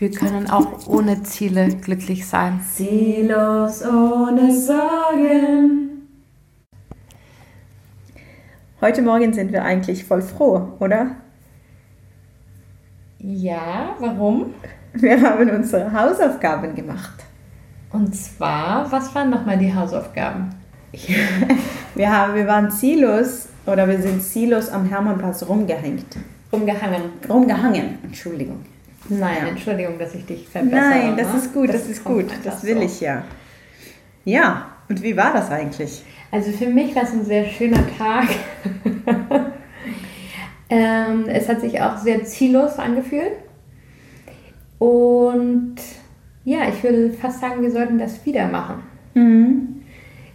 Wir können auch ohne Ziele glücklich sein. Ziellos ohne Sorgen. Heute Morgen sind wir eigentlich voll froh, oder? Ja, warum? Wir haben unsere Hausaufgaben gemacht. Und zwar, was waren nochmal die Hausaufgaben? wir, haben, wir waren ziellos oder wir sind ziellos am Hermannplatz rumgehängt. Rumgehangen. Rumgehangen, Entschuldigung. Nein. Entschuldigung, dass ich dich verbessere. Nein, das ne? ist gut, das, das ist gut. Das will so. ich ja. Ja, und wie war das eigentlich? Also für mich war es ein sehr schöner Tag. ähm, es hat sich auch sehr ziellos angefühlt. Und ja, ich würde fast sagen, wir sollten das wieder machen. Mhm.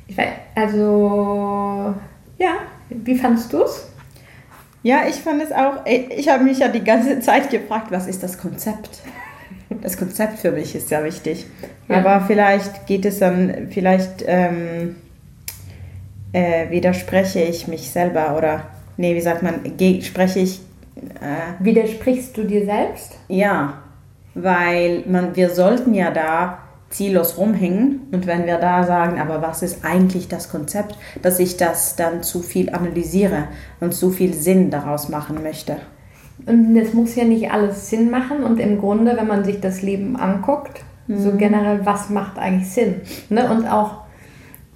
Ich weiß, also, ja, wie fandest du es? Ja, ich fand es auch, ich habe mich ja die ganze Zeit gefragt, was ist das Konzept? Das Konzept für mich ist ja wichtig. Ja. Aber vielleicht geht es dann, vielleicht ähm, äh, widerspreche ich mich selber oder, nee, wie sagt man, spreche ich. Äh, Widersprichst du dir selbst? Ja, weil man, wir sollten ja da ziellos rumhängen. Und wenn wir da sagen, aber was ist eigentlich das Konzept, dass ich das dann zu viel analysiere und zu viel Sinn daraus machen möchte. Und es muss ja nicht alles Sinn machen. Und im Grunde, wenn man sich das Leben anguckt, mhm. so generell, was macht eigentlich Sinn? Ne? Und auch,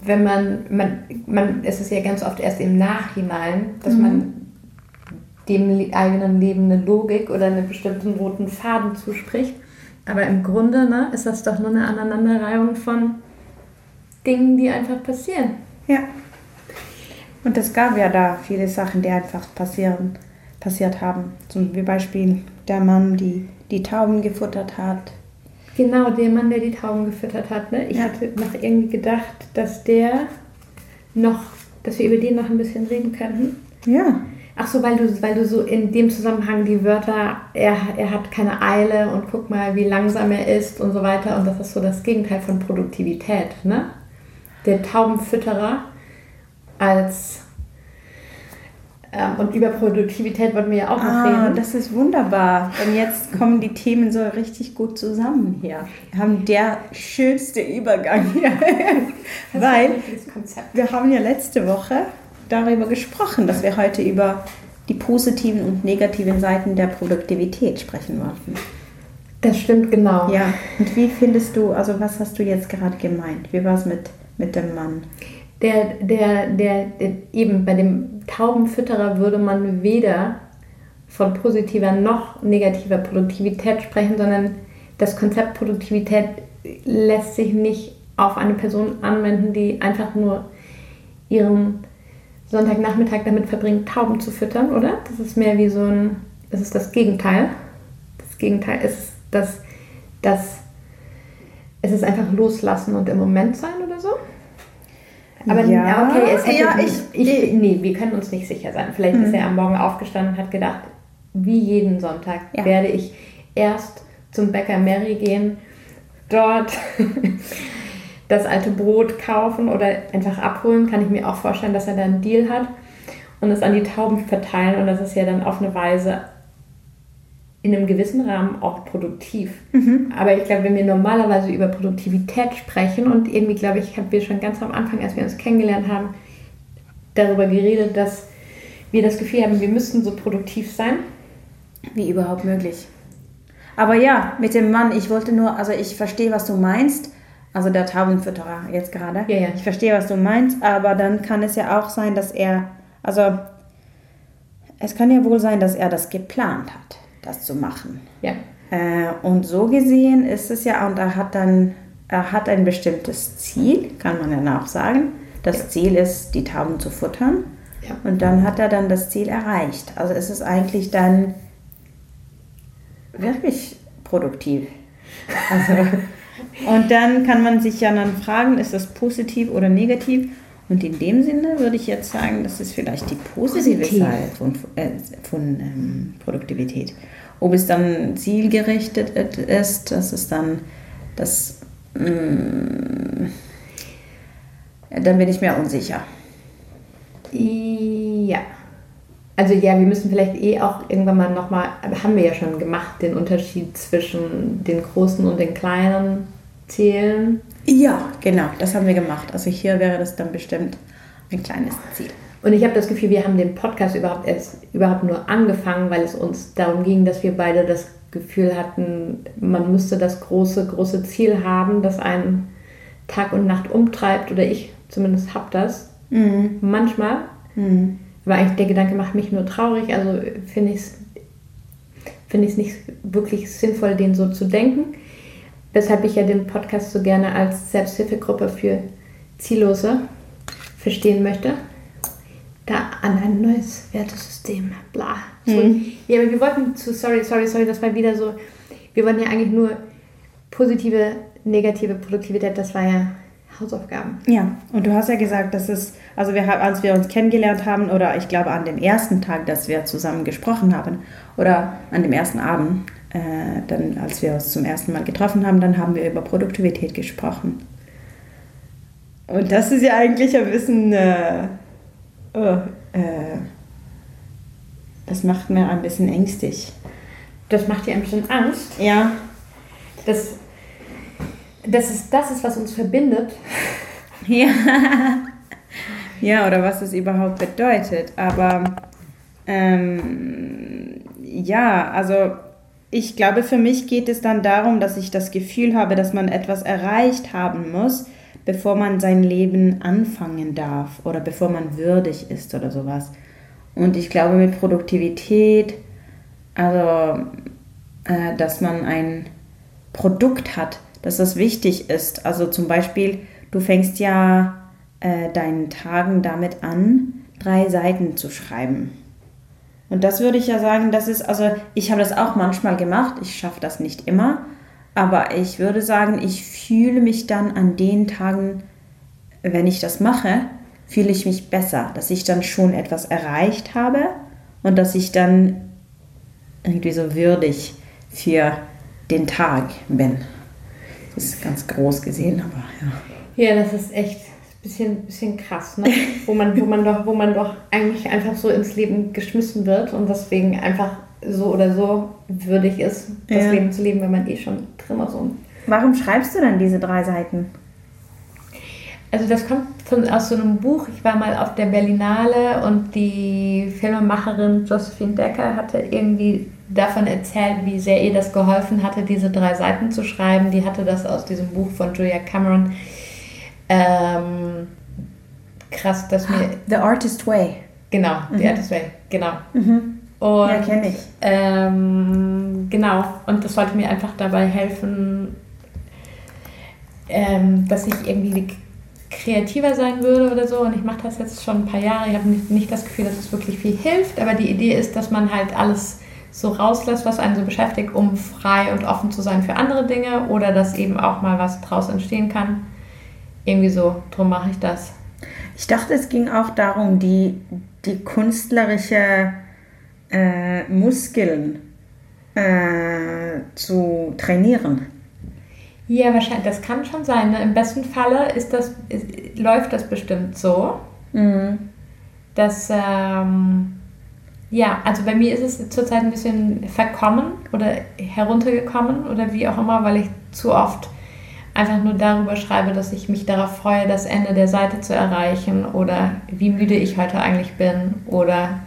wenn man, man, man, es ist ja ganz oft erst im Nachhinein, dass mhm. man dem eigenen Leben eine Logik oder einen bestimmten roten Faden zuspricht. Aber im Grunde ne, ist das doch nur eine Aneinanderreihung von Dingen, die einfach passieren. Ja. Und es gab ja da viele Sachen, die einfach passieren, passiert haben. Zum Beispiel der Mann, die die Tauben gefuttert hat. Genau, der Mann, der die Tauben gefüttert hat. Ne? Ich ja. hatte noch irgendwie gedacht, dass der noch, dass wir über den noch ein bisschen reden könnten. Ja. Ach so, weil du, weil du so in dem Zusammenhang die Wörter, er, er hat keine Eile und guck mal, wie langsam er ist und so weiter. Und das ist so das Gegenteil von Produktivität. Ne? Der Taubenfütterer als ähm, und über Produktivität wollten wir ja auch noch ah, reden. Das ist wunderbar. Und jetzt kommen die Themen so richtig gut zusammen hier. Wir haben der schönste Übergang hier. Weil wir haben ja letzte Woche darüber gesprochen, dass wir heute über die positiven und negativen Seiten der Produktivität sprechen wollten. Das stimmt genau. Ja, und wie findest du, also was hast du jetzt gerade gemeint? Wie war es mit, mit dem Mann? Der, der, der, der, eben bei dem Taubenfütterer würde man weder von positiver noch negativer Produktivität sprechen, sondern das Konzept Produktivität lässt sich nicht auf eine Person anwenden, die einfach nur ihren Sonntagnachmittag damit verbringt, Tauben zu füttern, oder? Das ist mehr wie so ein, das ist das Gegenteil. Das Gegenteil ist das, das es ist einfach loslassen und im Moment sein oder so. Aber ja, okay, es hätte, ja, ich, ich, nee, wir können uns nicht sicher sein. Vielleicht hm. ist er am Morgen aufgestanden und hat gedacht, wie jeden Sonntag ja. werde ich erst zum Bäcker Mary gehen, dort das alte Brot kaufen oder einfach abholen, kann ich mir auch vorstellen, dass er da einen Deal hat und es an die Tauben verteilen und das ist ja dann auf eine Weise in einem gewissen Rahmen auch produktiv. Mhm. Aber ich glaube, wenn wir normalerweise über Produktivität sprechen und irgendwie, glaube ich, haben wir schon ganz am Anfang, als wir uns kennengelernt haben, darüber geredet, dass wir das Gefühl haben, wir müssten so produktiv sein. Wie überhaupt möglich. Aber ja, mit dem Mann, ich wollte nur, also ich verstehe, was du meinst, also der Taubenfütterer jetzt gerade. Ja, ja. Ich verstehe, was du meinst, aber dann kann es ja auch sein, dass er, also es kann ja wohl sein, dass er das geplant hat, das zu machen. Ja. Äh, und so gesehen ist es ja, und er hat dann, er hat ein bestimmtes Ziel, kann man ja auch sagen. Das ja. Ziel ist, die Tauben zu futtern. Ja. Und dann hat er dann das Ziel erreicht. Also ist es eigentlich dann wirklich produktiv. Also Und dann kann man sich ja dann fragen, ist das positiv oder negativ? Und in dem Sinne würde ich jetzt sagen, das ist vielleicht die positive Positiv. Seite von, äh, von ähm, Produktivität. Ob es dann zielgerichtet ist, das ist dann das. Mm, dann bin ich mir unsicher. Ja. Also ja, wir müssen vielleicht eh auch irgendwann mal nochmal, haben wir ja schon gemacht, den Unterschied zwischen den großen und den kleinen Zielen. Ja, genau, das haben wir gemacht. Also hier wäre das dann bestimmt ein kleines Ziel. Und ich habe das Gefühl, wir haben den Podcast überhaupt erst überhaupt nur angefangen, weil es uns darum ging, dass wir beide das Gefühl hatten, man müsste das große, große Ziel haben, das einen Tag und Nacht umtreibt. Oder ich zumindest habe das. Mhm. Manchmal. Mhm. Aber eigentlich der Gedanke macht mich nur traurig. Also finde ich es finde ich es nicht wirklich sinnvoll, den so zu denken. Weshalb ich ja den Podcast so gerne als Selbsthilfegruppe für Ziellose verstehen möchte. Da an ein neues Wertesystem, bla. Mhm. Ja, aber wir wollten zu, sorry, sorry, sorry, das war wieder so, wir wollten ja eigentlich nur positive, negative Produktivität, das war ja Hausaufgaben. Ja, und du hast ja gesagt, dass es, also wir, als wir uns kennengelernt haben, oder ich glaube an dem ersten Tag, dass wir zusammen gesprochen haben, oder an dem ersten Abend, äh, dann als wir uns zum ersten Mal getroffen haben, dann haben wir über Produktivität gesprochen. Und das ist ja eigentlich ein bisschen, äh, oh, äh, das macht mir ein bisschen ängstlich. Das macht dir ein bisschen Angst? Ja. Das das ist, das ist, was uns verbindet. Ja. ja, oder was es überhaupt bedeutet. Aber ähm, ja, also ich glaube, für mich geht es dann darum, dass ich das Gefühl habe, dass man etwas erreicht haben muss, bevor man sein Leben anfangen darf oder bevor man würdig ist oder sowas. Und ich glaube, mit Produktivität, also äh, dass man ein Produkt hat, dass das wichtig ist. Also zum Beispiel, du fängst ja äh, deinen Tagen damit an, drei Seiten zu schreiben. Und das würde ich ja sagen, das ist, also ich habe das auch manchmal gemacht, ich schaffe das nicht immer, aber ich würde sagen, ich fühle mich dann an den Tagen, wenn ich das mache, fühle ich mich besser, dass ich dann schon etwas erreicht habe und dass ich dann irgendwie so würdig für den Tag bin ist ganz groß gesehen, aber ja. Ja, das ist echt ein bisschen, bisschen krass, ne? wo, man, wo, man doch, wo man doch eigentlich einfach so ins Leben geschmissen wird und deswegen einfach so oder so würdig ist, das ja. Leben zu leben, wenn man eh schon drin ist. Warum schreibst du dann diese drei Seiten? Also das kommt von, aus so einem Buch. Ich war mal auf der Berlinale und die Filmemacherin Josephine Decker hatte irgendwie davon erzählt, wie sehr ihr das geholfen hatte, diese drei Seiten zu schreiben. Die hatte das aus diesem Buch von Julia Cameron. Ähm, krass, dass mir... The Artist Way. Genau, mhm. The Artist Way, genau. Mhm. Und, ja, kenne ich. Ähm, genau, und das sollte mir einfach dabei helfen, ähm, dass ich irgendwie kreativer sein würde oder so. Und ich mache das jetzt schon ein paar Jahre. Ich habe nicht, nicht das Gefühl, dass es wirklich viel hilft, aber die Idee ist, dass man halt alles so rauslässt, was einen so beschäftigt, um frei und offen zu sein für andere Dinge oder dass eben auch mal was draus entstehen kann. Irgendwie so, drum mache ich das. Ich dachte, es ging auch darum, die, die künstlerische äh, Muskeln äh, zu trainieren. Ja, wahrscheinlich, das kann schon sein. Ne? Im besten Falle ist das, ist, läuft das bestimmt so, mhm. dass ähm, ja, also bei mir ist es zurzeit ein bisschen verkommen oder heruntergekommen oder wie auch immer, weil ich zu oft einfach nur darüber schreibe, dass ich mich darauf freue, das Ende der Seite zu erreichen oder wie müde ich heute eigentlich bin oder.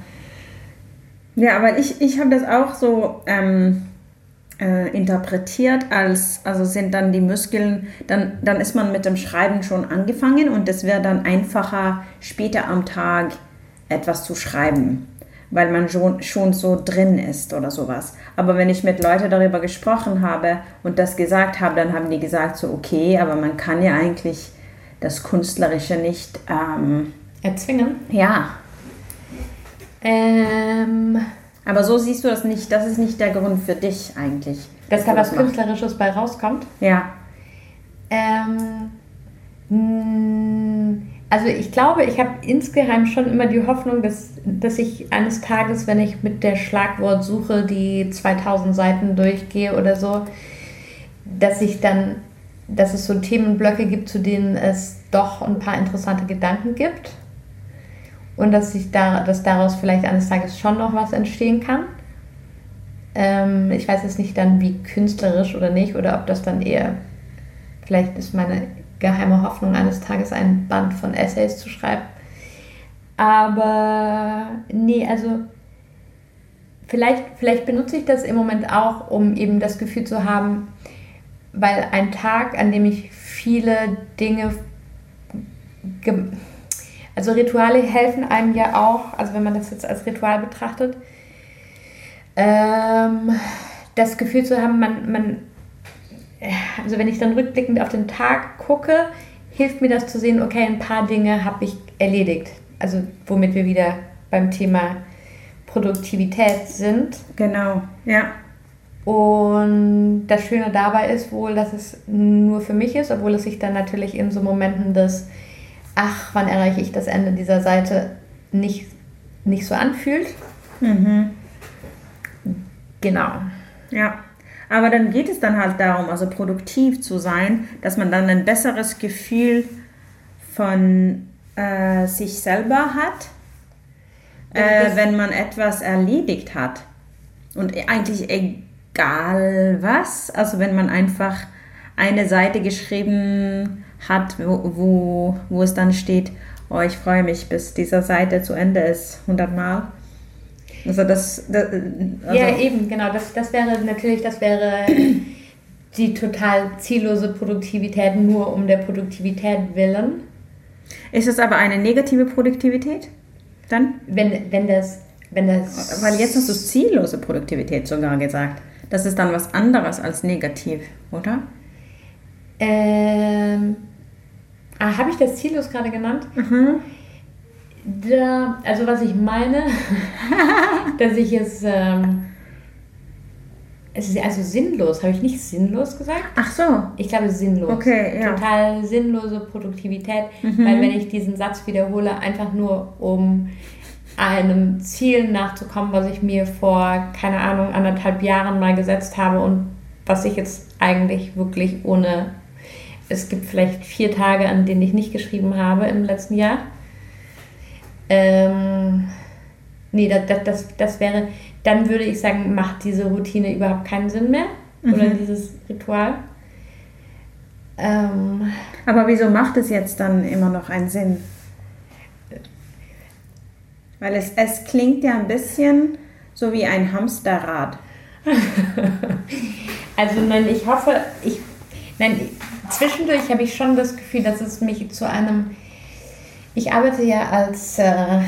Ja, aber ich, ich habe das auch so ähm, äh, interpretiert als, also sind dann die Muskeln, dann, dann ist man mit dem Schreiben schon angefangen und es wäre dann einfacher, später am Tag etwas zu schreiben weil man schon, schon so drin ist oder sowas. Aber wenn ich mit Leuten darüber gesprochen habe und das gesagt habe, dann haben die gesagt, so okay, aber man kann ja eigentlich das Künstlerische nicht ähm, erzwingen. Ja. Ähm, aber so siehst du das nicht, das ist nicht der Grund für dich eigentlich. Dass, da was Künstlerisches bei rauskommt? Ja. Ähm, also ich glaube, ich habe insgeheim schon immer die Hoffnung, dass, dass ich eines Tages, wenn ich mit der Schlagwortsuche die 2000 Seiten durchgehe oder so, dass ich dann, dass es so Themenblöcke gibt, zu denen es doch ein paar interessante Gedanken gibt. Und dass, sich da, dass daraus vielleicht eines Tages schon noch was entstehen kann. Ähm, ich weiß jetzt nicht dann, wie künstlerisch oder nicht, oder ob das dann eher, vielleicht ist meine geheime Hoffnung, eines Tages ein Band von Essays zu schreiben. Aber nee, also vielleicht, vielleicht benutze ich das im Moment auch, um eben das Gefühl zu haben, weil ein Tag, an dem ich viele Dinge also Rituale helfen einem ja auch, also wenn man das jetzt als Ritual betrachtet, ähm, das Gefühl zu haben, man, man, also wenn ich dann rückblickend auf den Tag gucke, hilft mir das zu sehen, okay, ein paar Dinge habe ich erledigt. Also womit wir wieder beim Thema Produktivität sind. Genau, ja. Und das Schöne dabei ist wohl, dass es nur für mich ist, obwohl es sich dann natürlich in so Momenten des ach, wann erreiche ich das Ende dieser Seite, nicht, nicht so anfühlt. Mhm. Genau. Ja. Aber dann geht es dann halt darum, also produktiv zu sein, dass man dann ein besseres Gefühl von äh, sich selber hat, äh, wenn man etwas erledigt hat. Und eigentlich egal was, also wenn man einfach eine Seite geschrieben hat, wo, wo, wo es dann steht, oh, ich freue mich, bis diese Seite zu Ende ist, 100 Mal. Also das, das also ja eben genau, das, das wäre natürlich, das wäre die total ziellose Produktivität nur um der Produktivität willen. Ist es aber eine negative Produktivität dann? Wenn, wenn das, wenn das. Weil jetzt hast du ziellose Produktivität sogar gesagt. Das ist dann was anderes als negativ, oder? Ähm, Ah, Habe ich das ziellos gerade genannt? Mhm. Da, also was ich meine, dass ich es, ähm, es ist also sinnlos, habe ich nicht sinnlos gesagt? Ach so. Ich glaube sinnlos. Okay, ja. Total sinnlose Produktivität, mhm. weil wenn ich diesen Satz wiederhole, einfach nur um einem Ziel nachzukommen, was ich mir vor, keine Ahnung, anderthalb Jahren mal gesetzt habe und was ich jetzt eigentlich wirklich ohne es gibt vielleicht vier Tage, an denen ich nicht geschrieben habe im letzten Jahr. Ähm, nee, das, das, das wäre, dann würde ich sagen, macht diese Routine überhaupt keinen Sinn mehr. Mhm. Oder dieses Ritual. Ähm, Aber wieso macht es jetzt dann immer noch einen Sinn? Weil es, es klingt ja ein bisschen so wie ein Hamsterrad. also nein, ich hoffe, ich, nein, zwischendurch habe ich schon das Gefühl, dass es mich zu einem. Ich arbeite ja als äh,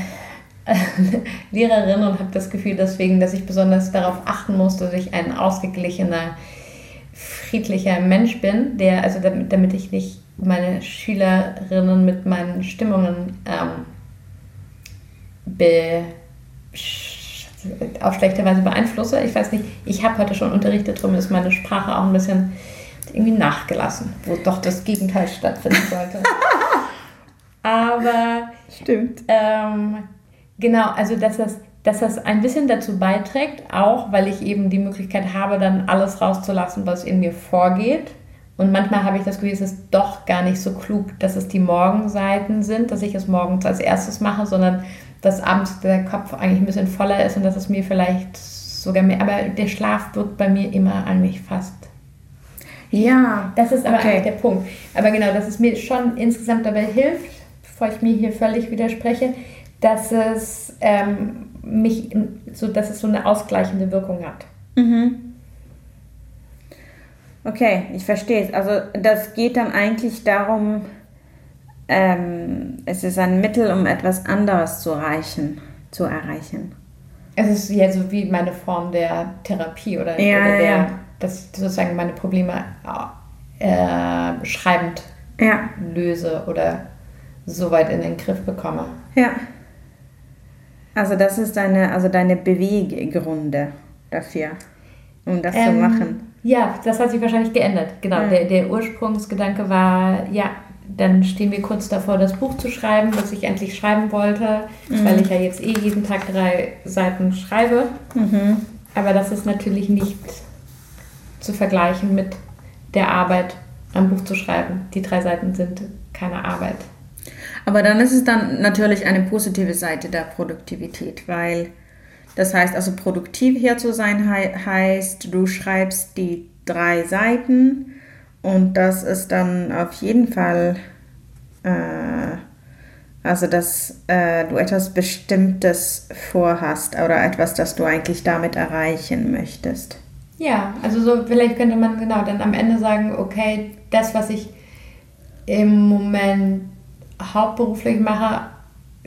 Lehrerin und habe das Gefühl deswegen, dass ich besonders darauf achten muss, dass ich ein ausgeglichener, friedlicher Mensch bin, der, also damit, damit ich nicht meine Schülerinnen mit meinen Stimmungen ähm, be, auf schlechte Weise beeinflusse. Ich weiß nicht, ich habe heute schon unterrichtet, darum ist meine Sprache auch ein bisschen irgendwie nachgelassen, wo doch das Gegenteil stattfinden sollte. Aber stimmt. Ähm, genau, also dass das, dass das ein bisschen dazu beiträgt, auch weil ich eben die Möglichkeit habe, dann alles rauszulassen, was in mir vorgeht. Und manchmal habe ich das Gefühl, es ist doch gar nicht so klug, dass es die Morgenseiten sind, dass ich es morgens als erstes mache, sondern dass abends der Kopf eigentlich ein bisschen voller ist und dass es mir vielleicht sogar mehr. Aber der Schlaf wird bei mir immer eigentlich fast ja. Das ist aber okay. der Punkt. Aber genau, dass es mir schon insgesamt dabei hilft, bevor ich mir hier völlig widerspreche, dass es ähm, mich so, dass es so eine ausgleichende Wirkung hat. Mhm. Okay, ich verstehe es. Also das geht dann eigentlich darum, ähm, es ist ein Mittel, um etwas anderes zu erreichen. Zu erreichen. Es ist ja so wie meine Form der Therapie oder, ja, oder der, ja dass ich sozusagen meine Probleme äh, schreibend ja. löse oder so weit in den Griff bekomme. Ja. Also das ist deine, also deine Beweggründe dafür, um das ähm, zu machen. Ja, das hat sich wahrscheinlich geändert. Genau, ja. der, der Ursprungsgedanke war, ja, dann stehen wir kurz davor, das Buch zu schreiben, das ich endlich schreiben wollte, mhm. weil ich ja jetzt eh jeden Tag drei Seiten schreibe. Mhm. Aber das ist natürlich nicht zu vergleichen mit der Arbeit, ein Buch zu schreiben. Die drei Seiten sind keine Arbeit. Aber dann ist es dann natürlich eine positive Seite der Produktivität, weil das heißt, also produktiv hier zu sein he heißt, du schreibst die drei Seiten und das ist dann auf jeden Fall, äh, also dass äh, du etwas Bestimmtes vorhast oder etwas, das du eigentlich damit erreichen möchtest. Ja, also so vielleicht könnte man genau dann am Ende sagen, okay, das, was ich im Moment hauptberuflich mache,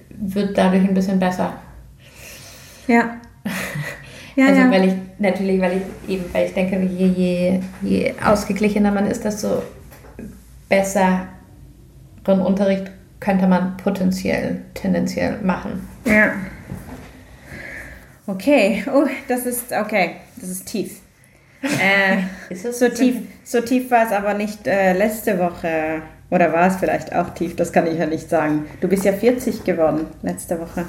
wird dadurch ein bisschen besser. Ja. ja also ja. weil ich natürlich, weil ich eben, weil ich denke, je, je, je ausgeglichener man ist, desto besseren Unterricht könnte man potenziell, tendenziell machen. Ja. Okay, oh, das ist okay, das ist tief. Äh, so tief, so tief war es aber nicht äh, letzte Woche. Oder war es vielleicht auch tief? Das kann ich ja nicht sagen. Du bist ja 40 geworden letzte Woche.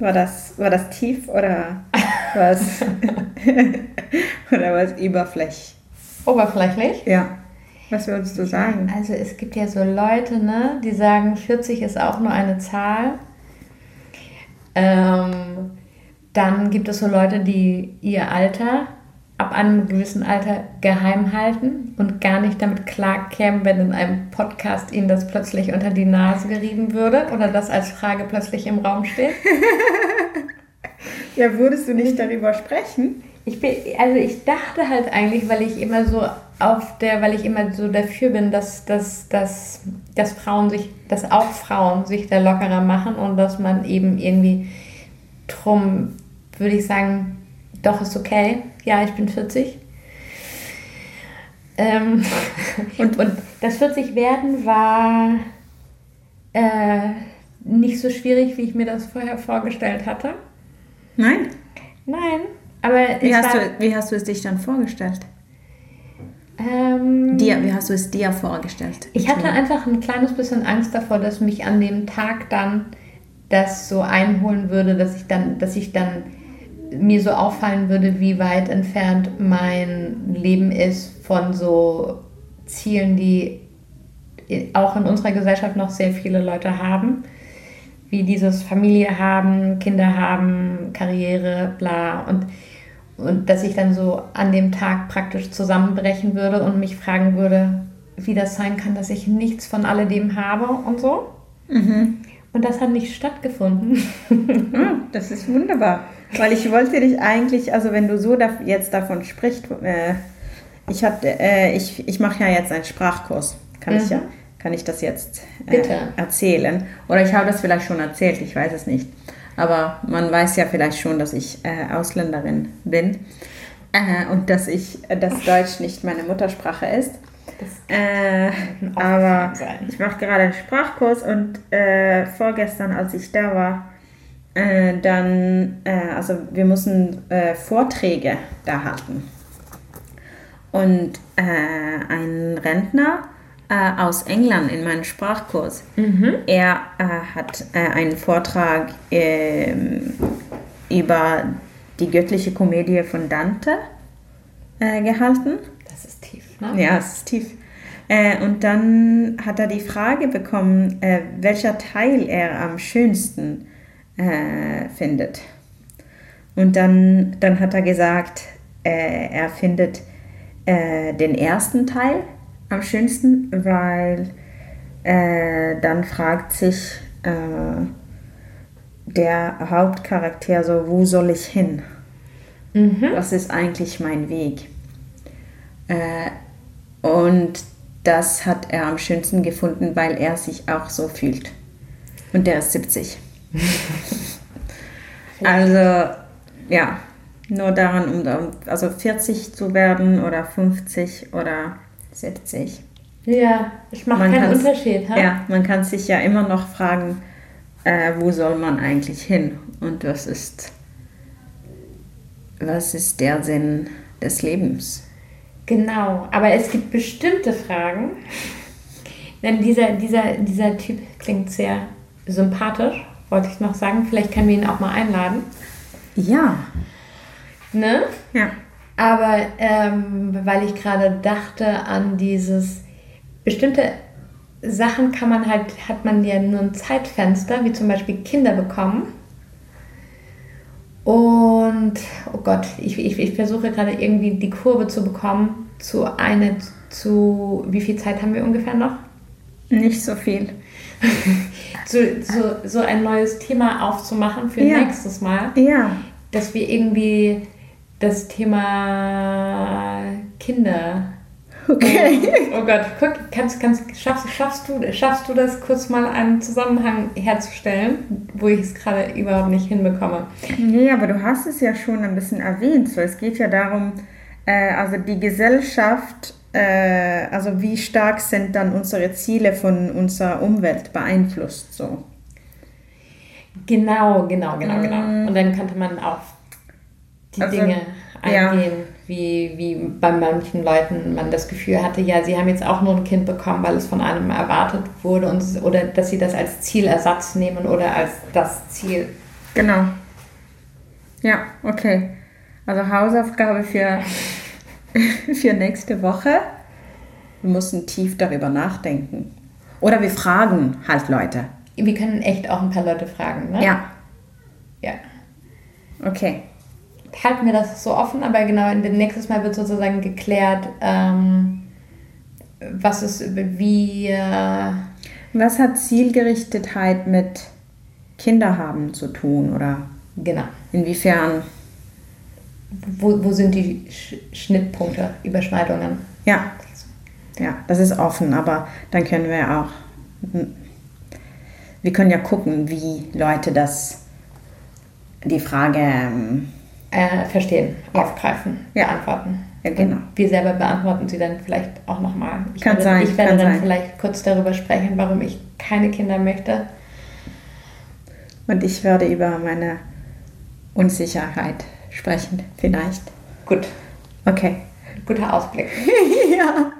War das, war das tief oder war es, oder war es überflächlich? Oberflächlich? Ja. Was würdest du sagen? Also es gibt ja so Leute, ne, die sagen, 40 ist auch nur eine Zahl. Ähm, dann gibt es so Leute, die ihr Alter ab einem gewissen Alter geheim halten und gar nicht damit klarkämen, wenn in einem Podcast ihnen das plötzlich unter die Nase gerieben würde oder das als Frage plötzlich im Raum steht? ja, würdest du nicht darüber sprechen? Ich bin, also ich dachte halt eigentlich, weil ich immer so auf der, weil ich immer so dafür bin, dass, dass, dass, dass Frauen sich, dass auch Frauen sich da lockerer machen und dass man eben irgendwie drum, würde ich sagen, doch, ist okay. Ja, ich bin 40. Ähm, und, und das 40 werden war äh, nicht so schwierig, wie ich mir das vorher vorgestellt hatte. Nein? Nein. Aber wie, hast, war, du, wie hast du es dich dann vorgestellt? Ähm, dir, wie hast du es dir vorgestellt? Ich hatte einfach ein kleines bisschen Angst davor, dass mich an dem Tag dann das so einholen würde, dass ich dann, dass ich dann mir so auffallen würde, wie weit entfernt mein Leben ist von so Zielen, die auch in unserer Gesellschaft noch sehr viele Leute haben, wie dieses Familie haben, Kinder haben, Karriere, bla. Und, und dass ich dann so an dem Tag praktisch zusammenbrechen würde und mich fragen würde, wie das sein kann, dass ich nichts von alledem habe und so. Mhm. Und das hat nicht stattgefunden. Ah, das ist wunderbar. Weil ich wollte dich eigentlich, also wenn du so jetzt davon sprichst, äh, ich, äh, ich, ich mache ja jetzt einen Sprachkurs. Kann mhm. ich ja, kann ich das jetzt äh, erzählen? Oder ich habe das vielleicht schon erzählt, ich weiß es nicht. Aber man weiß ja vielleicht schon, dass ich Ausländerin bin und dass ich, dass Deutsch nicht meine Muttersprache ist. Äh, aber ich mache gerade einen Sprachkurs und äh, vorgestern, als ich da war, äh, dann, äh, also wir mussten äh, Vorträge da halten. Und äh, ein Rentner aus England in meinem Sprachkurs, mhm. er hat einen Vortrag ähm, über die göttliche Komödie von Dante gehalten. Das ist tief, ne? Ja, es ist tief. Äh, und dann hat er die Frage bekommen, äh, welcher Teil er am schönsten äh, findet. Und dann, dann hat er gesagt, äh, er findet äh, den ersten Teil am schönsten, weil äh, dann fragt sich der Hauptcharakter so, wo soll ich hin? Mhm. Was ist eigentlich mein Weg? Und das hat er am schönsten gefunden, weil er sich auch so fühlt. Und der ist 70. also, ja, nur daran, um also 40 zu werden oder 50 oder 70. Ja, es macht man keinen Unterschied. Ha? Ja, man kann sich ja immer noch fragen, äh, wo soll man eigentlich hin und was ist, was ist der Sinn des Lebens? Genau, aber es gibt bestimmte Fragen. Denn dieser, dieser, dieser Typ klingt sehr sympathisch, wollte ich noch sagen. Vielleicht können wir ihn auch mal einladen. Ja. Ne? Ja. Aber ähm, weil ich gerade dachte an dieses bestimmte Sachen kann man halt, hat man ja nur ein Zeitfenster, wie zum Beispiel Kinder bekommen. Und, oh Gott, ich, ich, ich versuche gerade irgendwie die Kurve zu bekommen zu eine, zu, wie viel Zeit haben wir ungefähr noch? Nicht so viel. so, so, so ein neues Thema aufzumachen für Ja. nächstes Mal. Ja. Dass wir irgendwie das Thema Kinder. Okay. Oh Gott, guck, kannst, kannst, schaffst, schaffst, du, schaffst du das kurz mal einen Zusammenhang herzustellen, wo ich es gerade überhaupt nicht hinbekomme? Nee, aber du hast es ja schon ein bisschen erwähnt. So, es geht ja darum, äh, also die Gesellschaft, äh, also wie stark sind dann unsere Ziele von unserer Umwelt beeinflusst. So. Genau, genau, genau, genau. Und dann könnte man auf die Also, Dinge ja. Wie, wie bei manchen Leuten man das Gefühl hatte, ja, sie haben jetzt auch nur ein Kind bekommen, weil es von einem erwartet wurde und, oder dass sie das als Zielersatz nehmen oder als das Ziel. Genau. Ja, okay. Also Hausaufgabe für, für nächste Woche. Wir müssen tief darüber nachdenken. Oder wir fragen halt Leute. Wir können echt auch ein paar Leute fragen, ne? Ja, ja. okay. Halten wir das so offen, aber genau, nächstes Mal wird sozusagen geklärt, ähm, was ist, wie, äh, Was hat Zielgerichtetheit mit Kinderhaben zu tun? Oder genau. inwiefern? Wo, wo sind die Sch Schnittpunkte, Überschneidungen? Ja, ja, das ist offen, aber dann können wir auch, wir können ja gucken, wie Leute das, die Frage, ähm, Äh, verstehen, aufgreifen, Ja. beantworten. Ja, genau. Und wir selber beantworten sie dann vielleicht auch nochmal. Ich Kann werde, sein, Ich werde dann sein. vielleicht kurz darüber sprechen, warum ich keine Kinder möchte. und ich werde über meine Unsicherheit sprechen, vielleicht. Gut, Okay. guter Ausblick. ja.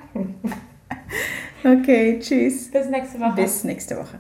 Okay, tschüss. Bis nächste Woche. Bis nächste Woche.